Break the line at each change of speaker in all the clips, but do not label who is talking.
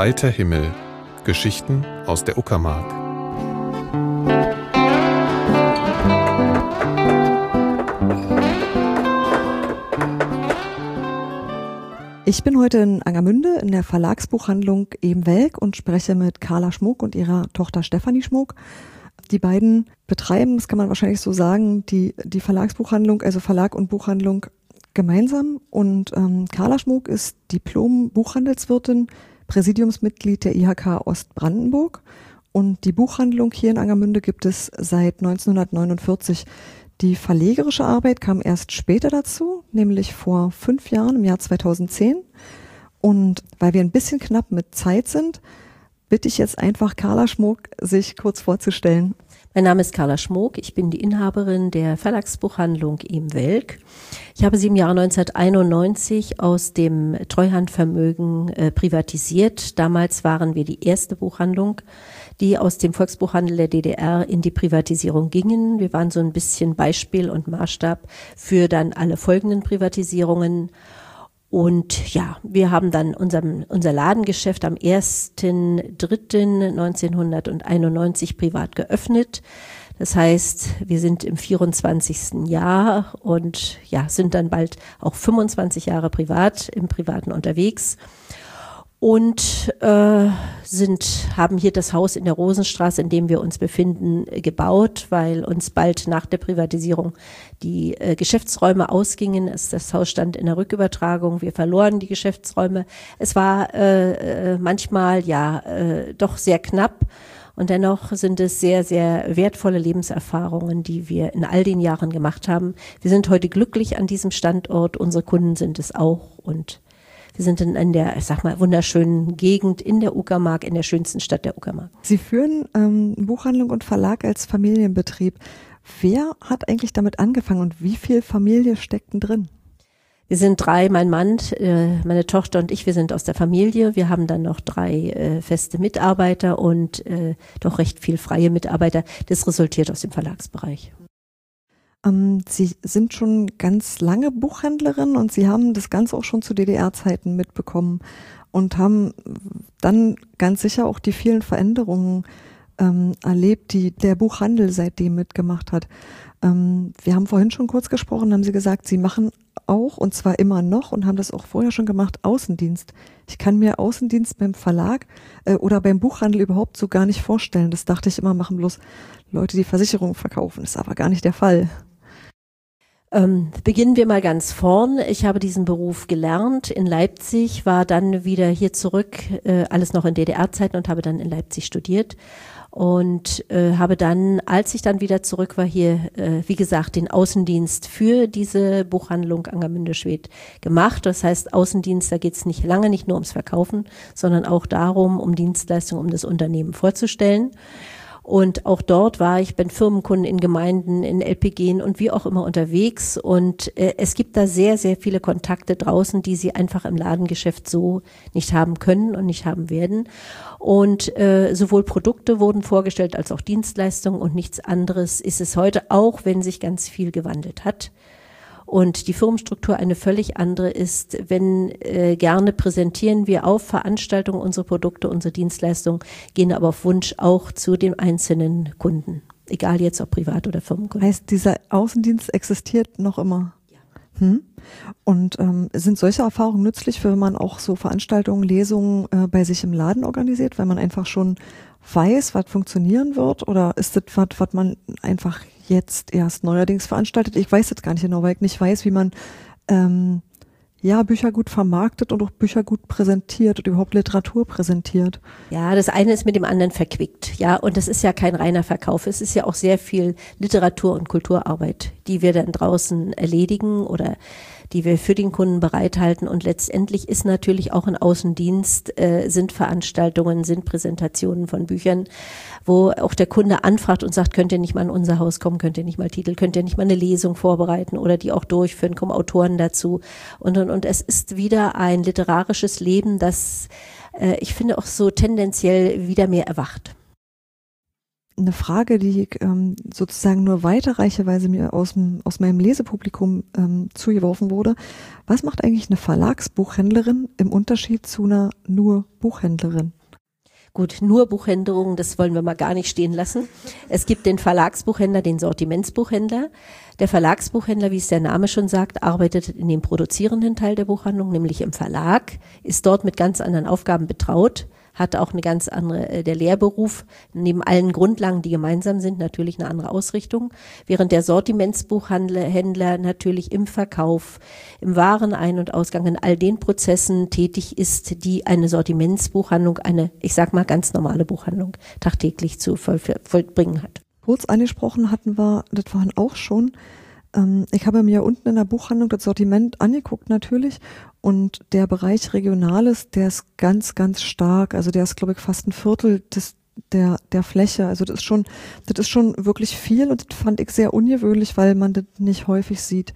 Weiter Himmel. Geschichten aus der Uckermark.
Ich bin heute in Angermünde in der Verlagsbuchhandlung Ebenwelk und spreche mit Carla Schmuck und ihrer Tochter Stefanie Schmuck. Die beiden betreiben, das kann man wahrscheinlich so sagen, die, die Verlagsbuchhandlung, also Verlag und Buchhandlung gemeinsam. Und ähm, Carla Schmuck ist Diplom-Buchhandelswirtin, Präsidiumsmitglied der IHK Ostbrandenburg. Und die Buchhandlung hier in Angermünde gibt es seit 1949. Die verlegerische Arbeit kam erst später dazu, nämlich vor fünf Jahren, im Jahr 2010. Und weil wir ein bisschen knapp mit Zeit sind, bitte ich jetzt einfach Carla Schmuck, sich kurz vorzustellen.
Mein Name ist Carla Schmuck, ich bin die Inhaberin der Verlagsbuchhandlung im Welk. Ich habe sie im Jahr 1991 aus dem Treuhandvermögen äh, privatisiert. Damals waren wir die erste Buchhandlung, die aus dem Volksbuchhandel der DDR in die Privatisierung gingen. Wir waren so ein bisschen Beispiel und Maßstab für dann alle folgenden Privatisierungen. Und ja, wir haben dann unserem, unser Ladengeschäft am 1.3.1991 privat geöffnet. Das heißt, wir sind im 24. Jahr und ja, sind dann bald auch 25 Jahre privat im Privaten unterwegs und äh, sind haben hier das Haus in der Rosenstraße, in dem wir uns befinden, gebaut, weil uns bald nach der Privatisierung die äh, Geschäftsräume ausgingen. Es, das Haus stand in der Rückübertragung, wir verloren die Geschäftsräume. Es war äh, äh, manchmal ja äh, doch sehr knapp. Und dennoch sind es sehr, sehr wertvolle Lebenserfahrungen, die wir in all den Jahren gemacht haben. Wir sind heute glücklich an diesem Standort. Unsere Kunden sind es auch. Und wir sind in, in der, ich sag mal, wunderschönen Gegend in der Uckermark, in der schönsten Stadt der Uckermark.
Sie führen ähm, Buchhandlung und Verlag als Familienbetrieb. Wer hat eigentlich damit angefangen und wie viel Familie steckt denn drin?
Wir sind drei, mein Mann, äh, meine Tochter und ich, wir sind aus der Familie. Wir haben dann noch drei äh, feste Mitarbeiter und äh, doch recht viel freie Mitarbeiter. Das resultiert aus dem Verlagsbereich.
Ähm, Sie sind schon ganz lange Buchhändlerin und Sie haben das Ganze auch schon zu DDR-Zeiten mitbekommen und haben dann ganz sicher auch die vielen Veränderungen ähm, erlebt, die der Buchhandel seitdem mitgemacht hat. Ähm, wir haben vorhin schon kurz gesprochen, haben Sie gesagt, Sie machen auch, und zwar immer noch, und haben das auch vorher schon gemacht, Außendienst. Ich kann mir Außendienst beim Verlag äh, oder beim Buchhandel überhaupt so gar nicht vorstellen. Das dachte ich immer, machen bloß Leute, die Versicherungen verkaufen. Das ist aber gar nicht der Fall.
Ähm, beginnen wir mal ganz vorn. Ich habe diesen Beruf gelernt in Leipzig, war dann wieder hier zurück, äh, alles noch in DDR-Zeiten und habe dann in Leipzig studiert und äh, habe dann, als ich dann wieder zurück war hier, äh, wie gesagt, den Außendienst für diese Buchhandlung Angermünde-Schwedt gemacht. Das heißt, Außendienst, da geht es nicht lange nicht nur ums Verkaufen, sondern auch darum, um Dienstleistungen, um das Unternehmen vorzustellen. Und auch dort war ich bei Firmenkunden in Gemeinden, in LPG und wie auch immer unterwegs. Und äh, es gibt da sehr, sehr viele Kontakte draußen, die sie einfach im Ladengeschäft so nicht haben können und nicht haben werden. Und äh, sowohl Produkte wurden vorgestellt als auch Dienstleistungen und nichts anderes ist es heute, auch wenn sich ganz viel gewandelt hat und die Firmenstruktur eine völlig andere ist. Wenn äh, gerne präsentieren wir auf Veranstaltungen unsere Produkte, unsere Dienstleistungen, gehen aber auf Wunsch auch zu den einzelnen Kunden, egal jetzt ob Privat- oder Firmenkunden.
Heißt, dieser Außendienst existiert noch immer? Ja. Hm? Und ähm, sind solche Erfahrungen nützlich, wenn man auch so Veranstaltungen, Lesungen äh, bei sich im Laden organisiert, weil man einfach schon weiß, was funktionieren wird? Oder ist das was, was man einfach jetzt erst neuerdings veranstaltet? Ich weiß jetzt gar nicht genau, weil ich nicht weiß, wie man ähm, ja, Bücher gut vermarktet und auch Bücher gut präsentiert und überhaupt Literatur präsentiert.
Ja, das eine ist mit dem anderen verquickt. Ja, und das ist ja kein reiner Verkauf. Es ist ja auch sehr viel Literatur- und Kulturarbeit, die wir dann draußen erledigen oder die wir für den Kunden bereithalten. Und letztendlich ist natürlich auch ein Außendienst, äh, sind Veranstaltungen, sind Präsentationen von Büchern, wo auch der Kunde anfragt und sagt, könnt ihr nicht mal in unser Haus kommen, könnt ihr nicht mal Titel, könnt ihr nicht mal eine Lesung vorbereiten oder die auch durchführen, kommen Autoren dazu. Und, und, und es ist wieder ein literarisches Leben, das äh, ich finde auch so tendenziell wieder mehr erwacht.
Eine Frage, die ich ähm, sozusagen nur weiterreiche, weil sie mir aus, dem, aus meinem Lesepublikum ähm, zugeworfen wurde. Was macht eigentlich eine Verlagsbuchhändlerin im Unterschied zu einer nur Buchhändlerin?
Gut, nur Buchänderungen, das wollen wir mal gar nicht stehen lassen. Es gibt den Verlagsbuchhändler, den Sortimentsbuchhändler. Der Verlagsbuchhändler, wie es der Name schon sagt, arbeitet in dem produzierenden Teil der Buchhandlung, nämlich im Verlag, ist dort mit ganz anderen Aufgaben betraut hat auch eine ganz andere, äh, der Lehrberuf, neben allen Grundlagen, die gemeinsam sind, natürlich eine andere Ausrichtung, während der Sortimentsbuchhändler natürlich im Verkauf, im Warenein- und Ausgang, in all den Prozessen tätig ist, die eine Sortimentsbuchhandlung, eine, ich sag mal, ganz normale Buchhandlung tagtäglich zu voll, vollbringen hat.
Kurz angesprochen hatten wir, das waren auch schon, ähm, ich habe mir unten in der Buchhandlung das Sortiment angeguckt natürlich und der Bereich Regionales, der ist ganz, ganz stark. Also der ist, glaube ich, fast ein Viertel des, der, der Fläche. Also das ist schon, das ist schon wirklich viel und das fand ich sehr ungewöhnlich, weil man das nicht häufig sieht.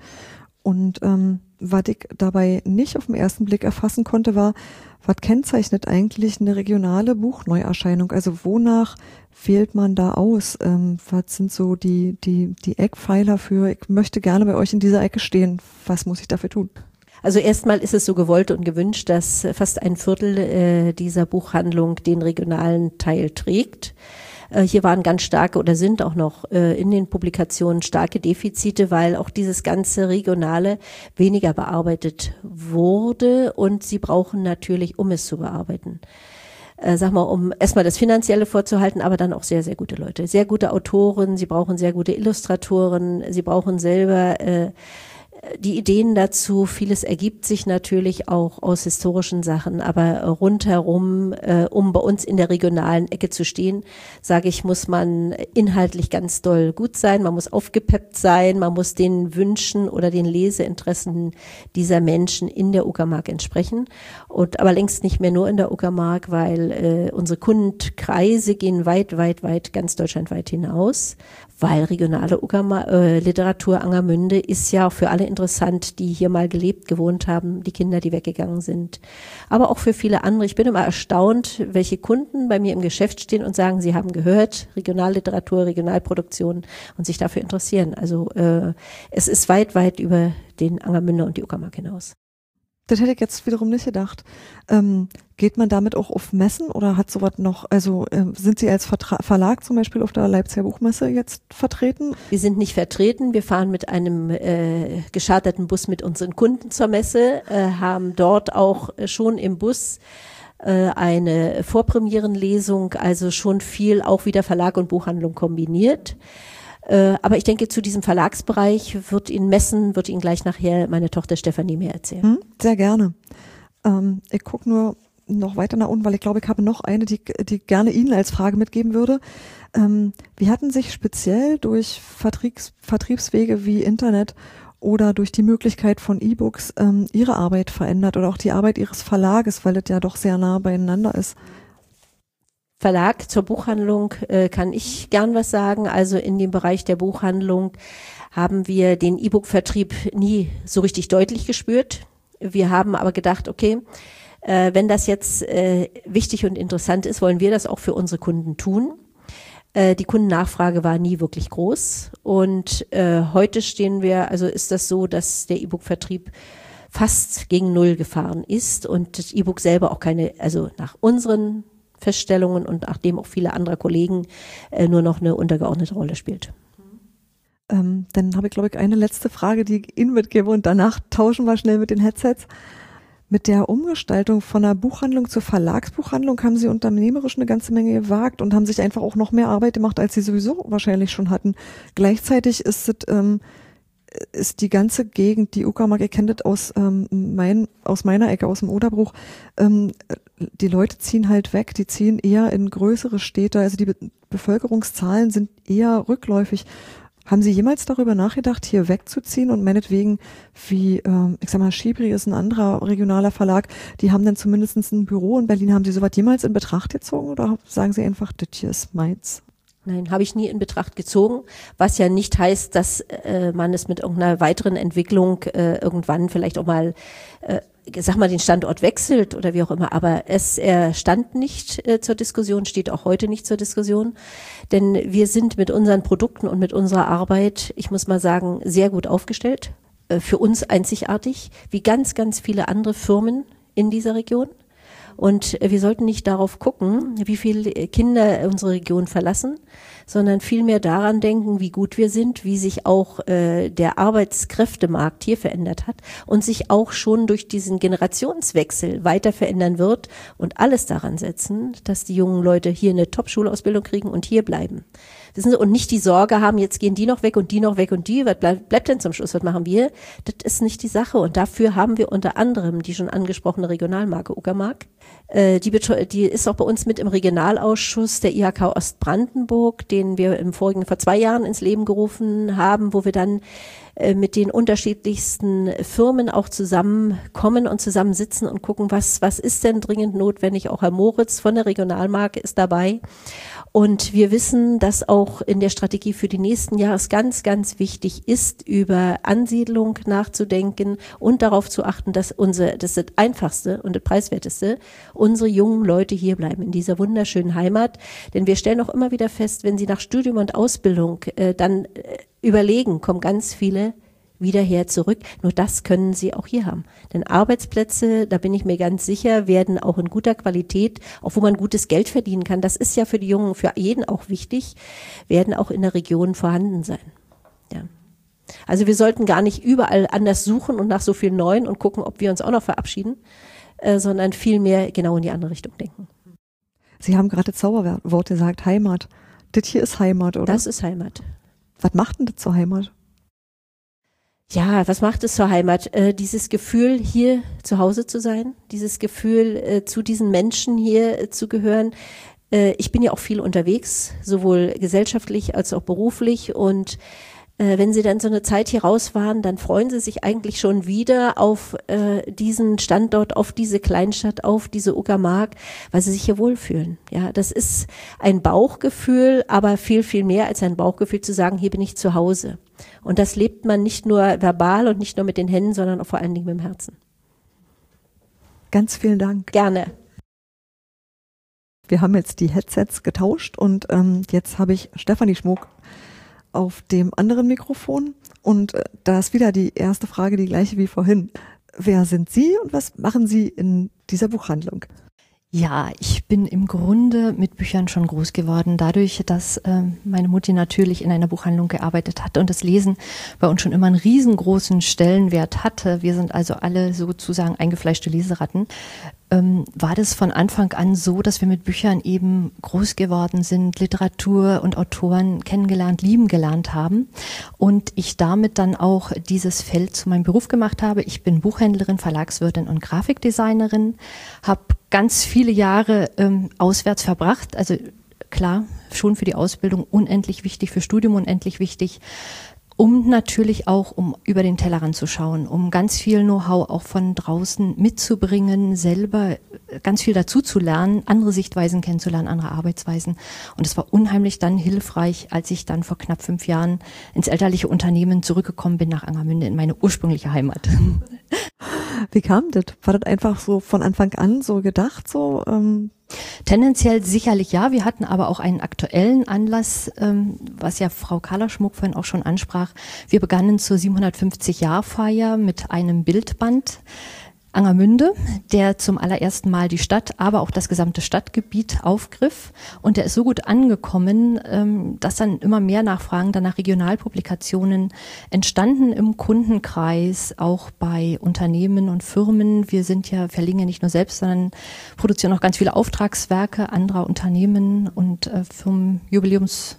Und ähm, was ich dabei nicht auf den ersten Blick erfassen konnte, war, was kennzeichnet eigentlich eine regionale Buchneuerscheinung? Also wonach wählt man da aus? Ähm, was sind so die, die, die Eckpfeiler für, ich möchte gerne bei euch in dieser Ecke stehen. Was muss ich dafür tun?
Also erstmal ist es so gewollt und gewünscht, dass fast ein Viertel äh, dieser Buchhandlung den regionalen Teil trägt. Äh, hier waren ganz starke oder sind auch noch äh, in den Publikationen starke Defizite, weil auch dieses ganze Regionale weniger bearbeitet wurde und sie brauchen natürlich, um es zu bearbeiten äh, sag mal, um erstmal das Finanzielle vorzuhalten, aber dann auch sehr, sehr gute Leute. Sehr gute Autoren, sie brauchen sehr gute Illustratoren, sie brauchen selber äh, die Ideen dazu, vieles ergibt sich natürlich auch aus historischen Sachen, aber rundherum, äh, um bei uns in der regionalen Ecke zu stehen, sage ich, muss man inhaltlich ganz doll gut sein, man muss aufgepeppt sein, man muss den Wünschen oder den Leseinteressen dieser Menschen in der Uckermark entsprechen. Und aber längst nicht mehr nur in der Uckermark, weil äh, unsere Kundenkreise gehen weit, weit, weit, ganz deutschlandweit hinaus weil regionale Ugama, äh, Literatur Angermünde ist ja für alle interessant, die hier mal gelebt, gewohnt haben, die Kinder, die weggegangen sind. Aber auch für viele andere. Ich bin immer erstaunt, welche Kunden bei mir im Geschäft stehen und sagen, sie haben gehört, Regionalliteratur, Regionalproduktion und sich dafür interessieren. Also äh, es ist weit, weit über den Angermünde und die Uckermark hinaus.
Das hätte ich jetzt wiederum nicht gedacht. Ähm, geht man damit auch auf Messen oder hat sowas noch, also äh, sind Sie als Vertra Verlag zum Beispiel auf der Leipziger Buchmesse jetzt vertreten?
Wir sind nicht vertreten. Wir fahren mit einem äh, gescharterten Bus mit unseren Kunden zur Messe, äh, haben dort auch schon im Bus äh, eine Vorpremierenlesung, also schon viel auch wieder Verlag und Buchhandlung kombiniert. Äh, aber ich denke, zu diesem Verlagsbereich wird Ihnen messen, wird Ihnen gleich nachher meine Tochter Stefanie mehr erzählen. Hm,
sehr gerne. Ähm, ich gucke nur noch weiter nach unten, weil ich glaube, ich habe noch eine, die, die gerne Ihnen als Frage mitgeben würde. Ähm, wie hatten sich speziell durch Vertriebs, Vertriebswege wie Internet oder durch die Möglichkeit von E-Books ähm, Ihre Arbeit verändert oder auch die Arbeit Ihres Verlages, weil das ja doch sehr nah beieinander ist?
Verlag zur Buchhandlung äh, kann ich gern was sagen. Also in dem Bereich der Buchhandlung haben wir den E-Book-Vertrieb nie so richtig deutlich gespürt. Wir haben aber gedacht, okay, äh, wenn das jetzt äh, wichtig und interessant ist, wollen wir das auch für unsere Kunden tun. Äh, die Kundennachfrage war nie wirklich groß und äh, heute stehen wir, also ist das so, dass der E-Book-Vertrieb fast gegen Null gefahren ist und das E-Book selber auch keine, also nach unseren Feststellungen und nachdem auch viele andere Kollegen äh, nur noch eine untergeordnete Rolle spielt.
Ähm, dann habe ich, glaube ich, eine letzte Frage, die ich Ihnen mitgebe und danach tauschen wir schnell mit den Headsets. Mit der Umgestaltung von einer Buchhandlung zur Verlagsbuchhandlung haben Sie unternehmerisch eine ganze Menge gewagt und haben sich einfach auch noch mehr Arbeit gemacht, als Sie sowieso wahrscheinlich schon hatten. Gleichzeitig ist es ähm, ist die ganze Gegend, die Uckermark, ihr kennt aus, ähm, mein, aus meiner Ecke, aus dem Oderbruch, ähm, die Leute ziehen halt weg, die ziehen eher in größere Städte, also die Be Bevölkerungszahlen sind eher rückläufig. Haben Sie jemals darüber nachgedacht, hier wegzuziehen und meinetwegen, wie, ähm, ich sag mal, Schibri ist ein anderer regionaler Verlag, die haben dann zumindest ein Büro in Berlin. Haben Sie sowas jemals in Betracht gezogen oder sagen Sie einfach, das hier ist meins?
Nein, habe ich nie in Betracht gezogen, was ja nicht heißt, dass äh, man es mit irgendeiner weiteren Entwicklung äh, irgendwann vielleicht auch mal äh, sag mal, den Standort wechselt oder wie auch immer, aber es er stand nicht äh, zur Diskussion, steht auch heute nicht zur Diskussion, denn wir sind mit unseren Produkten und mit unserer Arbeit, ich muss mal sagen, sehr gut aufgestellt, äh, für uns einzigartig, wie ganz, ganz viele andere Firmen in dieser Region. Und wir sollten nicht darauf gucken, wie viele Kinder unsere Region verlassen, sondern vielmehr daran denken, wie gut wir sind, wie sich auch äh, der Arbeitskräftemarkt hier verändert hat und sich auch schon durch diesen Generationswechsel weiter verändern wird und alles daran setzen, dass die jungen Leute hier eine Top-Schulausbildung kriegen und hier bleiben. Wissen Sie, und nicht die Sorge haben, jetzt gehen die noch weg und die noch weg und die, was bleibt, bleibt denn zum Schluss, was machen wir? Das ist nicht die Sache. Und dafür haben wir unter anderem die schon angesprochene Regionalmarke Uckermark. Äh, die, die ist auch bei uns mit im Regionalausschuss der IHK Ostbrandenburg, den wir im vorigen, vor zwei Jahren ins Leben gerufen haben, wo wir dann äh, mit den unterschiedlichsten Firmen auch zusammenkommen und zusammensitzen und gucken, was, was ist denn dringend notwendig. Auch Herr Moritz von der Regionalmarke ist dabei. Und wir wissen, dass auch in der Strategie für die nächsten Jahre es ganz, ganz wichtig ist, über Ansiedlung nachzudenken und darauf zu achten, dass unsere, das ist das einfachste und das preiswerteste, unsere jungen Leute hier bleiben in dieser wunderschönen Heimat. Denn wir stellen auch immer wieder fest, wenn sie nach Studium und Ausbildung äh, dann äh, überlegen, kommen ganz viele wieder her zurück. Nur das können sie auch hier haben. Denn Arbeitsplätze, da bin ich mir ganz sicher, werden auch in guter Qualität, auch wo man gutes Geld verdienen kann, das ist ja für die Jungen, für jeden auch wichtig, werden auch in der Region vorhanden sein. Ja. Also wir sollten gar nicht überall anders suchen und nach so viel Neuen und gucken, ob wir uns auch noch verabschieden, äh, sondern vielmehr genau in die andere Richtung denken.
Sie haben gerade Zauberworte gesagt, Heimat. Das hier ist Heimat, oder?
Das ist Heimat.
Was macht denn das zur Heimat?
Ja, was macht es zur Heimat? Äh, dieses Gefühl, hier zu Hause zu sein, dieses Gefühl, äh, zu diesen Menschen hier äh, zu gehören. Äh, ich bin ja auch viel unterwegs, sowohl gesellschaftlich als auch beruflich und äh, wenn sie dann so eine Zeit hier raus waren, dann freuen sie sich eigentlich schon wieder auf äh, diesen Standort, auf diese Kleinstadt, auf diese Uckermark, weil sie sich hier wohlfühlen. Ja, das ist ein Bauchgefühl, aber viel, viel mehr als ein Bauchgefühl zu sagen, hier bin ich zu Hause. Und das lebt man nicht nur verbal und nicht nur mit den Händen, sondern auch vor allen Dingen mit dem Herzen.
Ganz vielen Dank.
Gerne.
Wir haben jetzt die Headsets getauscht und ähm, jetzt habe ich Stefanie Schmuck auf dem anderen Mikrofon. Und äh, da ist wieder die erste Frage die gleiche wie vorhin. Wer sind Sie und was machen Sie in dieser Buchhandlung?
Ja, ich bin im Grunde mit Büchern schon groß geworden, dadurch, dass äh, meine Mutti natürlich in einer Buchhandlung gearbeitet hat und das Lesen bei uns schon immer einen riesengroßen Stellenwert hatte. Wir sind also alle sozusagen eingefleischte Leseratten ähm, war das von Anfang an so, dass wir mit Büchern eben groß geworden sind, Literatur und Autoren kennengelernt, lieben gelernt haben und ich damit dann auch dieses Feld zu meinem Beruf gemacht habe. Ich bin Buchhändlerin, Verlagswirtin und Grafikdesignerin, habe ganz viele Jahre ähm, auswärts verbracht, also klar, schon für die Ausbildung unendlich wichtig, für Studium unendlich wichtig um natürlich auch, um über den Tellerrand zu schauen, um ganz viel Know-how auch von draußen mitzubringen, selber äh, ganz viel dazu zu lernen, andere Sichtweisen kennenzulernen, andere Arbeitsweisen. Und es war unheimlich dann hilfreich, als ich dann vor knapp fünf Jahren ins elterliche Unternehmen zurückgekommen bin nach Angermünde in meine ursprüngliche Heimat.
Wie kam das? War das einfach so von Anfang an so gedacht, so? Ähm
Tendenziell sicherlich ja. Wir hatten aber auch einen aktuellen Anlass, ähm, was ja Frau Carla Schmuck vorhin auch schon ansprach. Wir begannen zur 750-Jahr-Feier mit einem Bildband Angermünde, der zum allerersten Mal die Stadt, aber auch das gesamte Stadtgebiet aufgriff. Und der ist so gut angekommen, ähm, dass dann immer mehr Nachfragen dann nach Regionalpublikationen entstanden im Kundenkreis, auch bei Unternehmen und Firmen. Wir sind ja, verlegen ja nicht nur selbst, sondern produzieren auch ganz viele Auftragswerke anderer Unternehmen und äh, Firmen, Jubiläums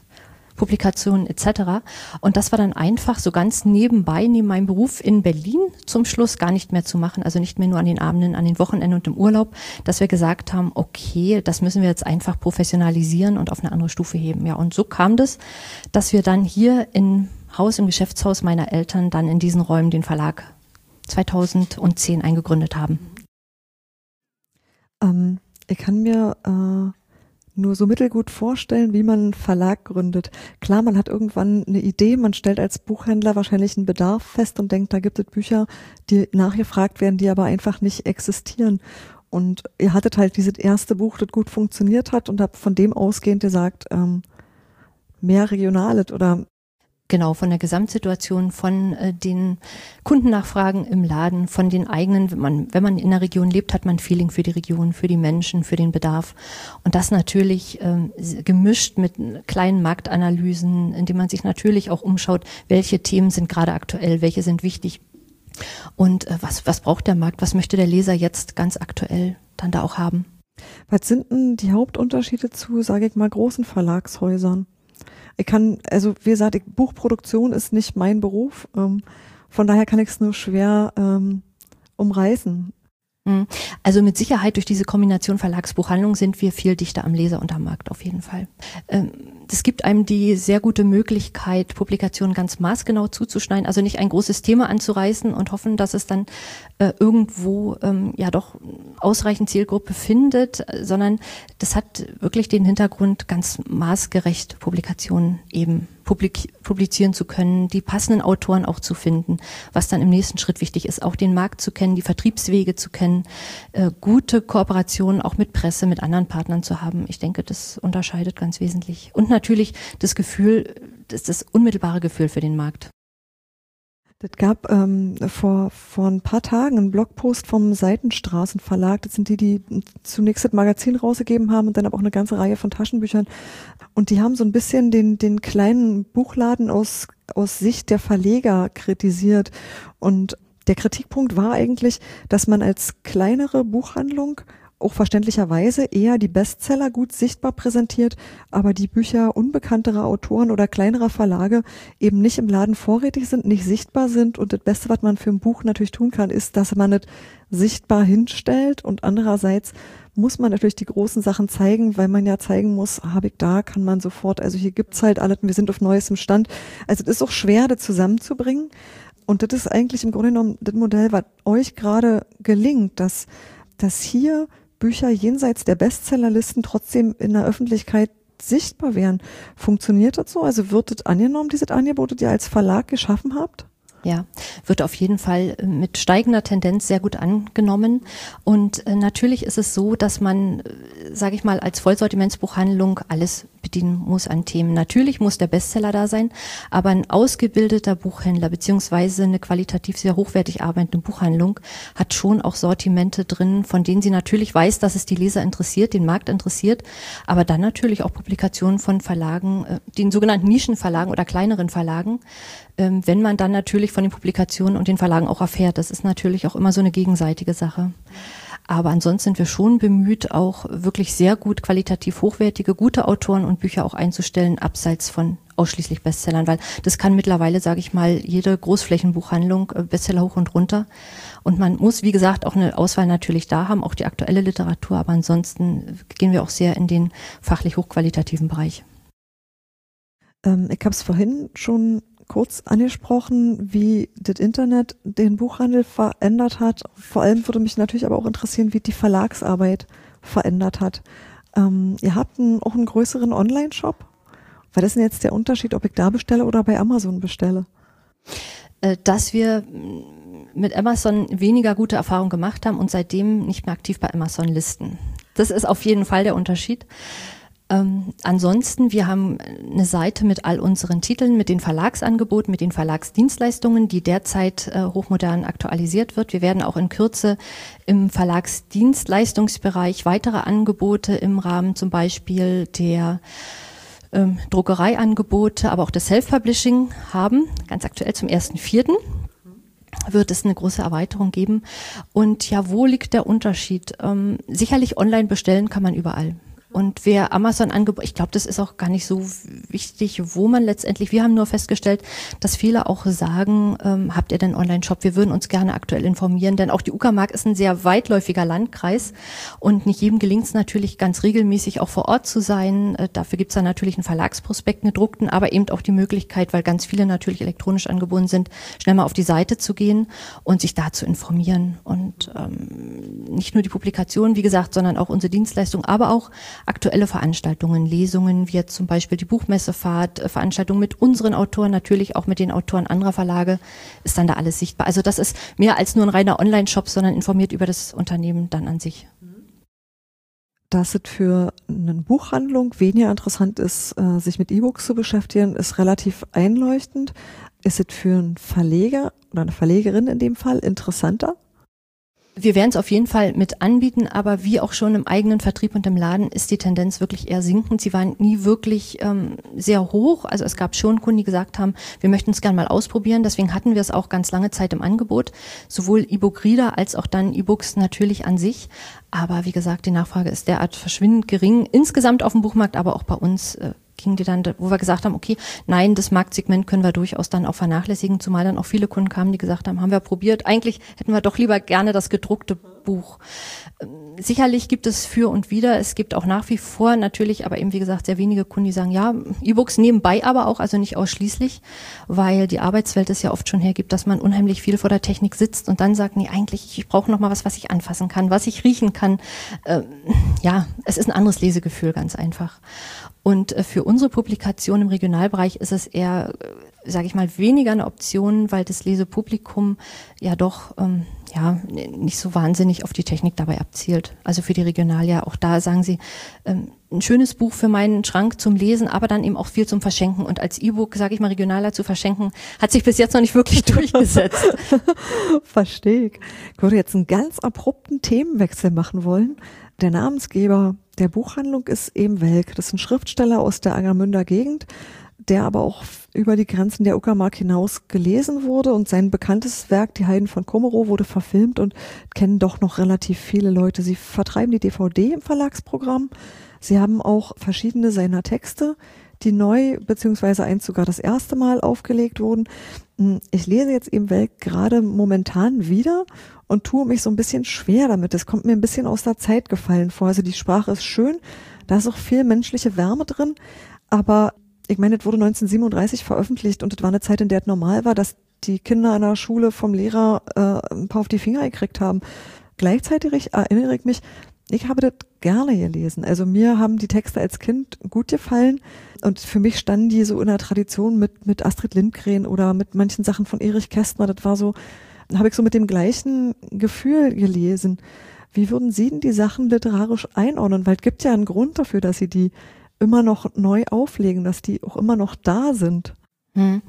Publikationen etc. Und das war dann einfach so ganz nebenbei, neben meinem Beruf in Berlin zum Schluss gar nicht mehr zu machen, also nicht mehr nur an den Abenden, an den Wochenenden und im Urlaub, dass wir gesagt haben, okay, das müssen wir jetzt einfach professionalisieren und auf eine andere Stufe heben. Ja, und so kam das, dass wir dann hier im Haus, im Geschäftshaus meiner Eltern dann in diesen Räumen den Verlag 2010 eingegründet haben.
Ähm, ich kann mir äh nur so mittelgut vorstellen, wie man einen Verlag gründet. Klar, man hat irgendwann eine Idee, man stellt als Buchhändler wahrscheinlich einen Bedarf fest und denkt, da gibt es Bücher, die nachgefragt werden, die aber einfach nicht existieren. Und ihr hattet halt dieses erste Buch, das gut funktioniert hat und habt von dem ausgehend gesagt, ähm, mehr Regionales oder
Genau, von der Gesamtsituation, von äh, den Kundennachfragen im Laden, von den eigenen, wenn man, wenn man in der Region lebt, hat man Feeling für die Region, für die Menschen, für den Bedarf. Und das natürlich ähm, gemischt mit kleinen Marktanalysen, indem man sich natürlich auch umschaut, welche Themen sind gerade aktuell, welche sind wichtig. Und äh, was, was braucht der Markt, was möchte der Leser jetzt ganz aktuell dann da auch haben?
Was sind denn die Hauptunterschiede zu, sage ich mal, großen Verlagshäusern? Ich kann, also wie gesagt, ich, Buchproduktion ist nicht mein Beruf. Ähm, von daher kann ich es nur schwer ähm, umreißen.
Mhm. Also mit Sicherheit durch diese Kombination Verlagsbuchhandlung sind wir viel dichter am Leser und am Markt auf jeden Fall. Ähm, es gibt einem die sehr gute Möglichkeit, Publikationen ganz maßgenau zuzuschneiden, also nicht ein großes Thema anzureißen und hoffen, dass es dann äh, irgendwo ähm, ja doch ausreichend Zielgruppe findet, sondern das hat wirklich den Hintergrund, ganz maßgerecht Publikationen eben publizieren zu können, die passenden Autoren auch zu finden, was dann im nächsten Schritt wichtig ist, auch den Markt zu kennen, die Vertriebswege zu kennen, äh, gute Kooperationen auch mit Presse, mit anderen Partnern zu haben. Ich denke, das unterscheidet ganz wesentlich. Und natürlich das Gefühl, das, das unmittelbare Gefühl für den Markt.
Das gab ähm, vor, vor ein paar Tagen einen Blogpost vom Seitenstraßenverlag. Das sind die, die zunächst das Magazin rausgegeben haben und dann aber auch eine ganze Reihe von Taschenbüchern. Und die haben so ein bisschen den, den kleinen Buchladen aus, aus Sicht der Verleger kritisiert. Und der Kritikpunkt war eigentlich, dass man als kleinere Buchhandlung auch verständlicherweise eher die Bestseller gut sichtbar präsentiert, aber die Bücher unbekannterer Autoren oder kleinerer Verlage eben nicht im Laden vorrätig sind, nicht sichtbar sind. Und das Beste, was man für ein Buch natürlich tun kann, ist, dass man es sichtbar hinstellt. Und andererseits muss man natürlich die großen Sachen zeigen, weil man ja zeigen muss, habe ich da, kann man sofort, also hier gibt's halt alles, wir sind auf neuestem Stand. Also es ist auch schwer, das zusammenzubringen. Und das ist eigentlich im Grunde genommen das Modell, was euch gerade gelingt, dass, dass hier Bücher jenseits der Bestsellerlisten trotzdem in der Öffentlichkeit sichtbar wären. Funktioniert das so? Also wird das angenommen, dieses Angebot, das ihr als Verlag geschaffen habt?
Ja, wird auf jeden Fall äh, mit steigender Tendenz sehr gut angenommen. Und äh, natürlich ist es so, dass man, äh, sage ich mal, als Vollsortimentsbuchhandlung alles bedienen muss an Themen. Natürlich muss der Bestseller da sein, aber ein ausgebildeter Buchhändler beziehungsweise eine qualitativ sehr hochwertig arbeitende Buchhandlung hat schon auch Sortimente drin, von denen sie natürlich weiß, dass es die Leser interessiert, den Markt interessiert, aber dann natürlich auch Publikationen von Verlagen, den sogenannten Nischenverlagen oder kleineren Verlagen, ähm, wenn man dann natürlich von den Publikationen und den Verlagen auch erfährt. Das ist natürlich auch immer so eine gegenseitige Sache. Aber ansonsten sind wir schon bemüht, auch wirklich sehr gut qualitativ hochwertige, gute Autoren und Bücher auch einzustellen, abseits von ausschließlich Bestsellern, weil das kann mittlerweile, sage ich mal, jede Großflächenbuchhandlung äh, Bestseller hoch und runter. Und man muss, wie gesagt, auch eine Auswahl natürlich da haben, auch die aktuelle Literatur, aber ansonsten gehen wir auch sehr in den fachlich hochqualitativen Bereich.
Ähm, ich habe es vorhin schon kurz angesprochen, wie das Internet den Buchhandel verändert hat. Vor allem würde mich natürlich aber auch interessieren, wie die Verlagsarbeit verändert hat. Ähm, ihr habt einen, auch einen größeren Online-Shop. Was ist denn jetzt der Unterschied, ob ich da bestelle oder bei Amazon bestelle?
Äh, dass wir mit Amazon weniger gute Erfahrungen gemacht haben und seitdem nicht mehr aktiv bei Amazon listen. Das ist auf jeden Fall der Unterschied. Ähm, ansonsten, wir haben eine Seite mit all unseren Titeln, mit den Verlagsangeboten, mit den Verlagsdienstleistungen, die derzeit äh, hochmodern aktualisiert wird. Wir werden auch in Kürze im Verlagsdienstleistungsbereich weitere Angebote im Rahmen zum Beispiel der ähm, Druckereiangebote, aber auch des Self-Publishing haben, ganz aktuell zum 1.4 wird es eine große Erweiterung geben. Und ja, wo liegt der Unterschied? Ähm, sicherlich online bestellen kann man überall. Und wer Amazon angeboten, ich glaube, das ist auch gar nicht so wichtig, wo man letztendlich, wir haben nur festgestellt, dass viele auch sagen, ähm, habt ihr denn Online-Shop? Wir würden uns gerne aktuell informieren, denn auch die Uckermark ist ein sehr weitläufiger Landkreis und nicht jedem gelingt es natürlich ganz regelmäßig auch vor Ort zu sein. Äh, dafür gibt es dann natürlich einen Verlagsprospekt, einen gedruckten, aber eben auch die Möglichkeit, weil ganz viele natürlich elektronisch angebunden sind, schnell mal auf die Seite zu gehen und sich da zu informieren. Und ähm, nicht nur die Publikation, wie gesagt, sondern auch unsere Dienstleistung, aber auch aktuelle Veranstaltungen, Lesungen, wie jetzt zum Beispiel die Buchmessefahrt, äh, Veranstaltungen mit unseren Autoren, natürlich auch mit den Autoren anderer Verlage, ist dann da alles sichtbar. Also das ist mehr als nur ein reiner Online-Shop, sondern informiert über das Unternehmen dann an sich.
Dass es für eine Buchhandlung weniger interessant ist, äh, sich mit E-Books zu beschäftigen, ist relativ einleuchtend. Ist es für einen Verleger oder eine Verlegerin in dem Fall interessanter?
Wir werden es auf jeden Fall mit anbieten, aber wie auch schon im eigenen Vertrieb und im Laden ist die Tendenz wirklich eher sinkend. Sie waren nie wirklich ähm, sehr hoch. Also es gab schon Kunden, die gesagt haben, wir möchten es gerne mal ausprobieren. Deswegen hatten wir es auch ganz lange Zeit im Angebot. Sowohl E-Book-Reader als auch dann E-Books natürlich an sich. Aber wie gesagt, die Nachfrage ist derart verschwindend gering. Insgesamt auf dem Buchmarkt, aber auch bei uns äh, ging die dann, wo wir gesagt haben, okay, nein, das Marktsegment können wir durchaus dann auch vernachlässigen, zumal dann auch viele Kunden kamen, die gesagt haben, haben wir probiert, eigentlich hätten wir doch lieber gerne das gedruckte Buch. Sicherlich gibt es für und wieder, es gibt auch nach wie vor natürlich, aber eben wie gesagt, sehr wenige Kunden, die sagen, ja, E-Books nebenbei aber auch, also nicht ausschließlich, weil die Arbeitswelt es ja oft schon hergibt, dass man unheimlich viel vor der Technik sitzt und dann sagt, nee, eigentlich, ich brauche noch mal was, was ich anfassen kann, was ich riechen kann. Ähm, ja, es ist ein anderes Lesegefühl, ganz einfach. Und äh, für unsere Publikation im Regionalbereich ist es eher, äh, sage ich mal, weniger eine Option, weil das Lesepublikum ja doch ähm, ja nicht so wahnsinnig auf die Technik dabei abzielt. Also für die Regionalia auch da sagen sie ähm, ein schönes Buch für meinen Schrank zum Lesen, aber dann eben auch viel zum Verschenken. Und als E-Book, sage ich mal, regionaler zu verschenken, hat sich bis jetzt noch nicht wirklich durchgesetzt.
Verstehe ich. Ich würde jetzt einen ganz abrupten Themenwechsel machen wollen. Der Namensgeber der Buchhandlung ist eben Welk. Das ist ein Schriftsteller aus der Angermünder Gegend, der aber auch über die Grenzen der Uckermark hinaus gelesen wurde und sein bekanntes Werk, Die Heiden von Komerow, wurde verfilmt und kennen doch noch relativ viele Leute. Sie vertreiben die DVD im Verlagsprogramm. Sie haben auch verschiedene seiner Texte, die neu, beziehungsweise eins sogar das erste Mal aufgelegt wurden. Hm, ich lese jetzt eben Welk gerade momentan wieder und tue mich so ein bisschen schwer damit. Es kommt mir ein bisschen aus der Zeit gefallen vor. Also die Sprache ist schön, da ist auch viel menschliche Wärme drin, aber ich meine, es wurde 1937 veröffentlicht und es war eine Zeit, in der es normal war, dass die Kinder an der Schule vom Lehrer äh, ein paar auf die Finger gekriegt haben. Gleichzeitig erinnere ich mich, ich habe das gerne gelesen. Also mir haben die Texte als Kind gut gefallen und für mich standen die so in der Tradition mit, mit Astrid Lindgren oder mit manchen Sachen von Erich Kästner. Das war so, habe ich so mit dem gleichen Gefühl gelesen. Wie würden Sie denn die Sachen literarisch einordnen? Weil es gibt ja einen Grund dafür, dass Sie die immer noch neu auflegen, dass die auch immer noch da sind.
Hm.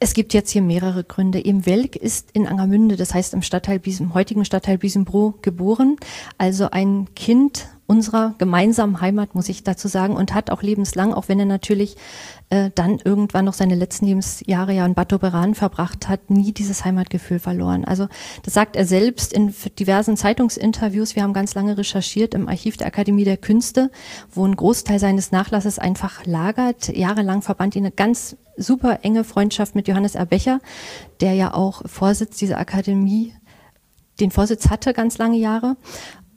Es gibt jetzt hier mehrere Gründe. Eben Welk ist in Angermünde, das heißt im Stadtteil Biesen, heutigen Stadtteil Biesenbro geboren. Also ein Kind unserer gemeinsamen Heimat, muss ich dazu sagen, und hat auch lebenslang, auch wenn er natürlich äh, dann irgendwann noch seine letzten Lebensjahre ja in Bad Doberan verbracht hat, nie dieses Heimatgefühl verloren. Also das sagt er selbst in diversen Zeitungsinterviews. Wir haben ganz lange recherchiert im Archiv der Akademie der Künste, wo ein Großteil seines Nachlasses einfach lagert. Jahrelang verband ihn eine ganz super enge Freundschaft mit Johannes Erbecher, der ja auch Vorsitz dieser Akademie den Vorsitz hatte ganz lange Jahre.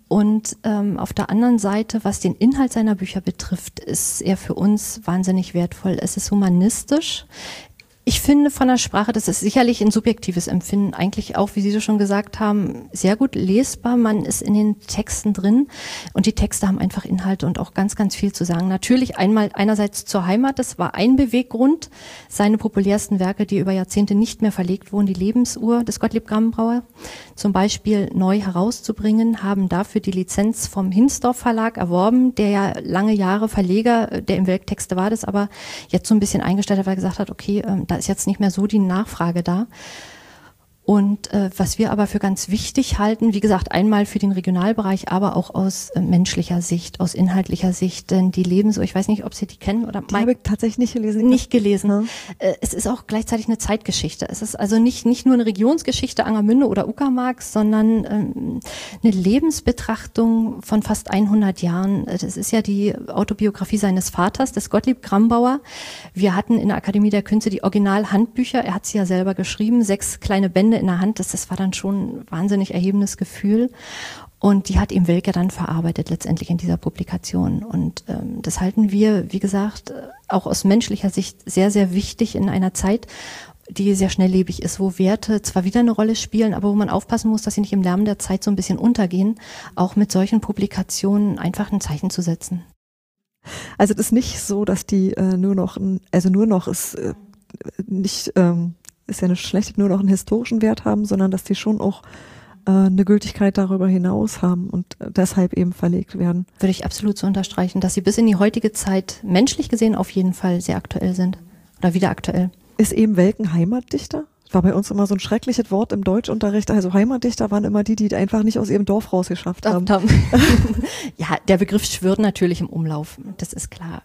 Und ähm, auf der anderen Seite, was den Inhalt seiner Bücher betrifft, ist er für uns wahnsinnig wertvoll. Es ist humanistisch. Ich finde von der Sprache, das ist sicherlich ein subjektives Empfinden, eigentlich auch, wie Sie so schon gesagt haben, sehr gut lesbar. Man ist in den Texten drin und die Texte haben einfach Inhalte und auch ganz, ganz viel zu sagen. Natürlich einmal einerseits zur Heimat, das war ein Beweggrund. Seine populärsten Werke, die über Jahrzehnte nicht mehr verlegt wurden, die Lebensuhr des Gottlieb Grammenbrauer, zum Beispiel neu herauszubringen, haben dafür die Lizenz vom Hinsdorf Verlag erworben, der ja lange Jahre Verleger der im Welttexte war, das aber jetzt so ein bisschen eingestellt hat, weil er gesagt hat, okay, ähm, da ist jetzt nicht mehr so die Nachfrage da. Und äh, was wir aber für ganz wichtig halten, wie gesagt, einmal für den Regionalbereich, aber auch aus äh, menschlicher Sicht, aus inhaltlicher Sicht, denn die leben so, ich weiß nicht, ob Sie die kennen oder
die habe ich tatsächlich nicht gelesen.
Nicht gelesen. Ja. Äh, es ist auch gleichzeitig eine Zeitgeschichte. Es ist also nicht nicht nur eine Regionsgeschichte Angermünde oder Uckermark, sondern ähm, eine Lebensbetrachtung von fast 100 Jahren. Äh, das ist ja die Autobiografie seines Vaters, des Gottlieb Grambauer. Wir hatten in der Akademie der Künste die Originalhandbücher. Er hat sie ja selber geschrieben, sechs kleine Bände Ende in der Hand, das, das war dann schon ein wahnsinnig erhebendes Gefühl. Und die hat ihm Wilke dann verarbeitet letztendlich in dieser Publikation. Und ähm, das halten wir, wie gesagt, auch aus menschlicher Sicht sehr, sehr wichtig in einer Zeit, die sehr schnelllebig ist, wo Werte zwar wieder eine Rolle spielen, aber wo man aufpassen muss, dass sie nicht im Lärm der Zeit so ein bisschen untergehen, auch mit solchen Publikationen einfach ein Zeichen zu setzen.
Also das ist nicht so, dass die äh, nur noch, also nur noch ist äh, nicht, ähm, ist ja nicht schlecht, nur noch einen historischen Wert haben, sondern dass die schon auch äh, eine Gültigkeit darüber hinaus haben und deshalb eben verlegt werden.
Würde ich absolut so unterstreichen, dass sie bis in die heutige Zeit menschlich gesehen auf jeden Fall sehr aktuell sind oder wieder aktuell.
Ist eben Welken Heimatdichter? War bei uns immer so ein schreckliches Wort im Deutschunterricht. Also Heimatdichter waren immer die, die einfach nicht aus ihrem Dorf rausgeschafft haben.
ja, der Begriff schwirrt natürlich im Umlauf. Das ist klar.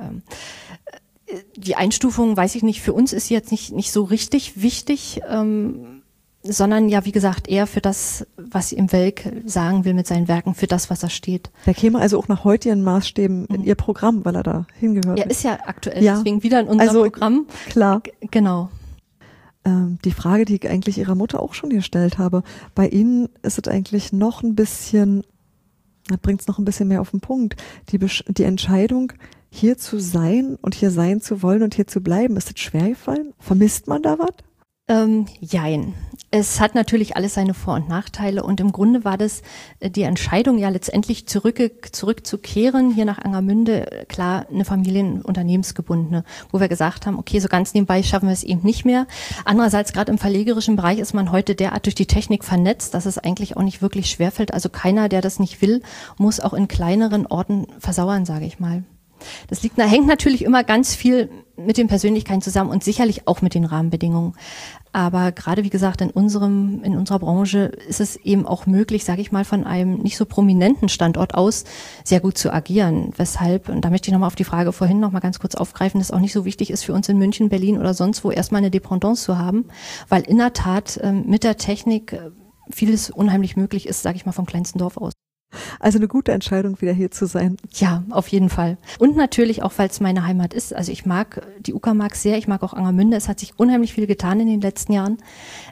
Die Einstufung, weiß ich nicht, für uns ist jetzt nicht, nicht so richtig wichtig. Ähm, sondern ja, wie gesagt, eher für das, was im Welk sagen will mit seinen Werken, für das, was er steht.
Der käme also auch nach heutigen Maßstäben in mhm. Ihr Programm, weil er da hingehört.
Er ist ja aktuell, ja. deswegen wieder in unserem also, Programm.
Klar.
G genau.
Ähm, die Frage, die ich eigentlich Ihrer Mutter auch schon gestellt habe, bei Ihnen ist es eigentlich noch ein bisschen, das bringt es noch ein bisschen mehr auf den Punkt, die, die Entscheidung, hier zu sein und hier sein zu wollen und hier zu bleiben, ist es schwer gefallen? Vermisst man da was?
Ähm, jein. Es hat natürlich alles seine Vor- und Nachteile und im Grunde war das äh, die Entscheidung ja letztendlich zurück, zurückzukehren hier nach Angermünde, klar eine Familienunternehmensgebundene, wo wir gesagt haben, okay, so ganz nebenbei schaffen wir es eben nicht mehr. Andererseits gerade im verlegerischen Bereich ist man heute derart durch die Technik vernetzt, dass es eigentlich auch nicht wirklich schwerfällt. Also keiner, der das nicht will, muss auch in kleineren Orten versauern, sage ich mal. Das liegt, hängt natürlich immer ganz viel mit den Persönlichkeiten zusammen und sicherlich auch mit den Rahmenbedingungen. Aber gerade wie gesagt, in unserem, in unserer Branche ist es eben auch möglich, sage ich mal, von einem nicht so prominenten Standort aus sehr gut zu agieren. Weshalb, und da möchte ich nochmal auf die Frage vorhin nochmal ganz kurz aufgreifen, dass auch nicht so wichtig ist für uns in München, Berlin oder sonst wo erstmal eine Dependance zu haben, weil in der Tat äh, mit der Technik äh, vieles unheimlich möglich ist, sage ich mal, vom kleinsten Dorf aus.
Also eine gute Entscheidung, wieder hier zu sein.
Ja, auf jeden Fall. Und natürlich auch, weil es meine Heimat ist. Also ich mag die Uckermark sehr, ich mag auch Angermünde. Es hat sich unheimlich viel getan in den letzten Jahren.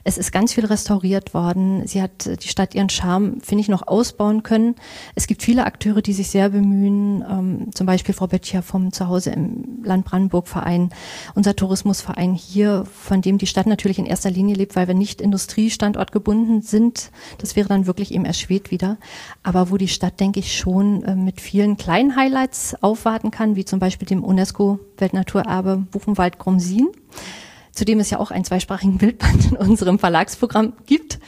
Es ist ganz viel restauriert worden. Sie hat äh, die Stadt ihren Charme, finde ich, noch ausbauen können. Es gibt viele Akteure, die sich sehr bemühen. Ähm, zum Beispiel Frau Böttcher vom Zuhause im Land Brandenburg Verein, unser Tourismusverein hier, von dem die Stadt natürlich in erster Linie lebt, weil wir nicht Industriestandort gebunden sind. Das wäre dann wirklich eben erschwert wieder. Aber wo die Stadt, denke ich, schon äh, mit vielen kleinen Highlights aufwarten kann, wie zum Beispiel dem UNESCO-Weltnaturerbe Buchenwald-Grumsin, zu dem es ja auch einen zweisprachigen Bildband in unserem Verlagsprogramm gibt.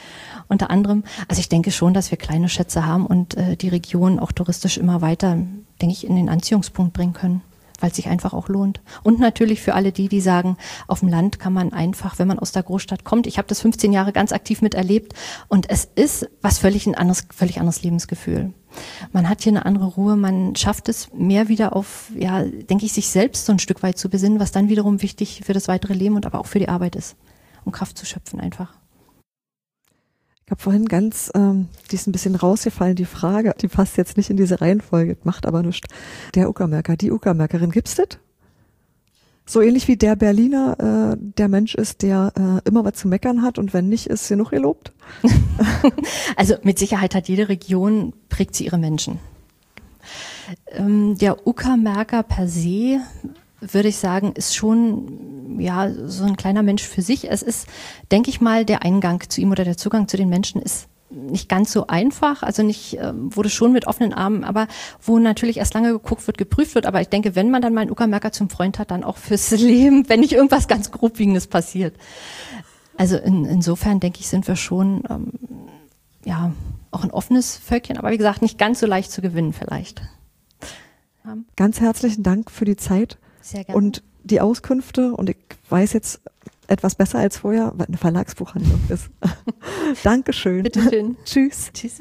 Unter anderem, also ich denke schon, dass wir kleine Schätze haben und äh, die Region auch touristisch immer weiter, denke ich, in den Anziehungspunkt bringen können weil es sich einfach auch lohnt. Und natürlich für alle die, die sagen, auf dem Land kann man einfach, wenn man aus der Großstadt kommt, ich habe das 15 Jahre ganz aktiv miterlebt und es ist was völlig ein anderes, völlig anderes Lebensgefühl. Man hat hier eine andere Ruhe, man schafft es mehr wieder auf, ja, denke ich, sich selbst so ein Stück weit zu besinnen, was dann wiederum wichtig für das weitere Leben und aber auch für die Arbeit ist, um Kraft zu schöpfen einfach.
Ich habe vorhin ganz, ähm, die ist ein bisschen rausgefallen, die Frage, die passt jetzt nicht in diese Reihenfolge, macht aber nichts. Der Uckermerker, die Uckermerkerin, gibt's das? So ähnlich wie der Berliner äh, der Mensch ist, der äh, immer was zu meckern hat und wenn nicht, ist genug gelobt?
also mit Sicherheit hat jede Region, prägt sie ihre Menschen. Ähm, der Uckermerker per se würde ich sagen, ist schon ja so ein kleiner Mensch für sich. Es ist, denke ich mal, der Eingang zu ihm oder der Zugang zu den Menschen ist nicht ganz so einfach, also nicht äh, wurde schon mit offenen Armen, aber wo natürlich erst lange geguckt wird, geprüft wird. Aber ich denke, wenn man dann mal einen Uckermerker zum Freund hat, dann auch fürs Leben, wenn nicht irgendwas ganz grobwiegendes passiert. Also in, insofern denke ich, sind wir schon ähm, ja auch ein offenes Völkchen, aber wie gesagt, nicht ganz so leicht zu gewinnen vielleicht.
Ganz herzlichen Dank für die Zeit.
Sehr gerne.
Und die Auskünfte und ich weiß jetzt etwas besser als vorher, was eine Verlagsbuchhandlung ist. Dankeschön.
Bitte schön.
Tschüss.
Tschüss.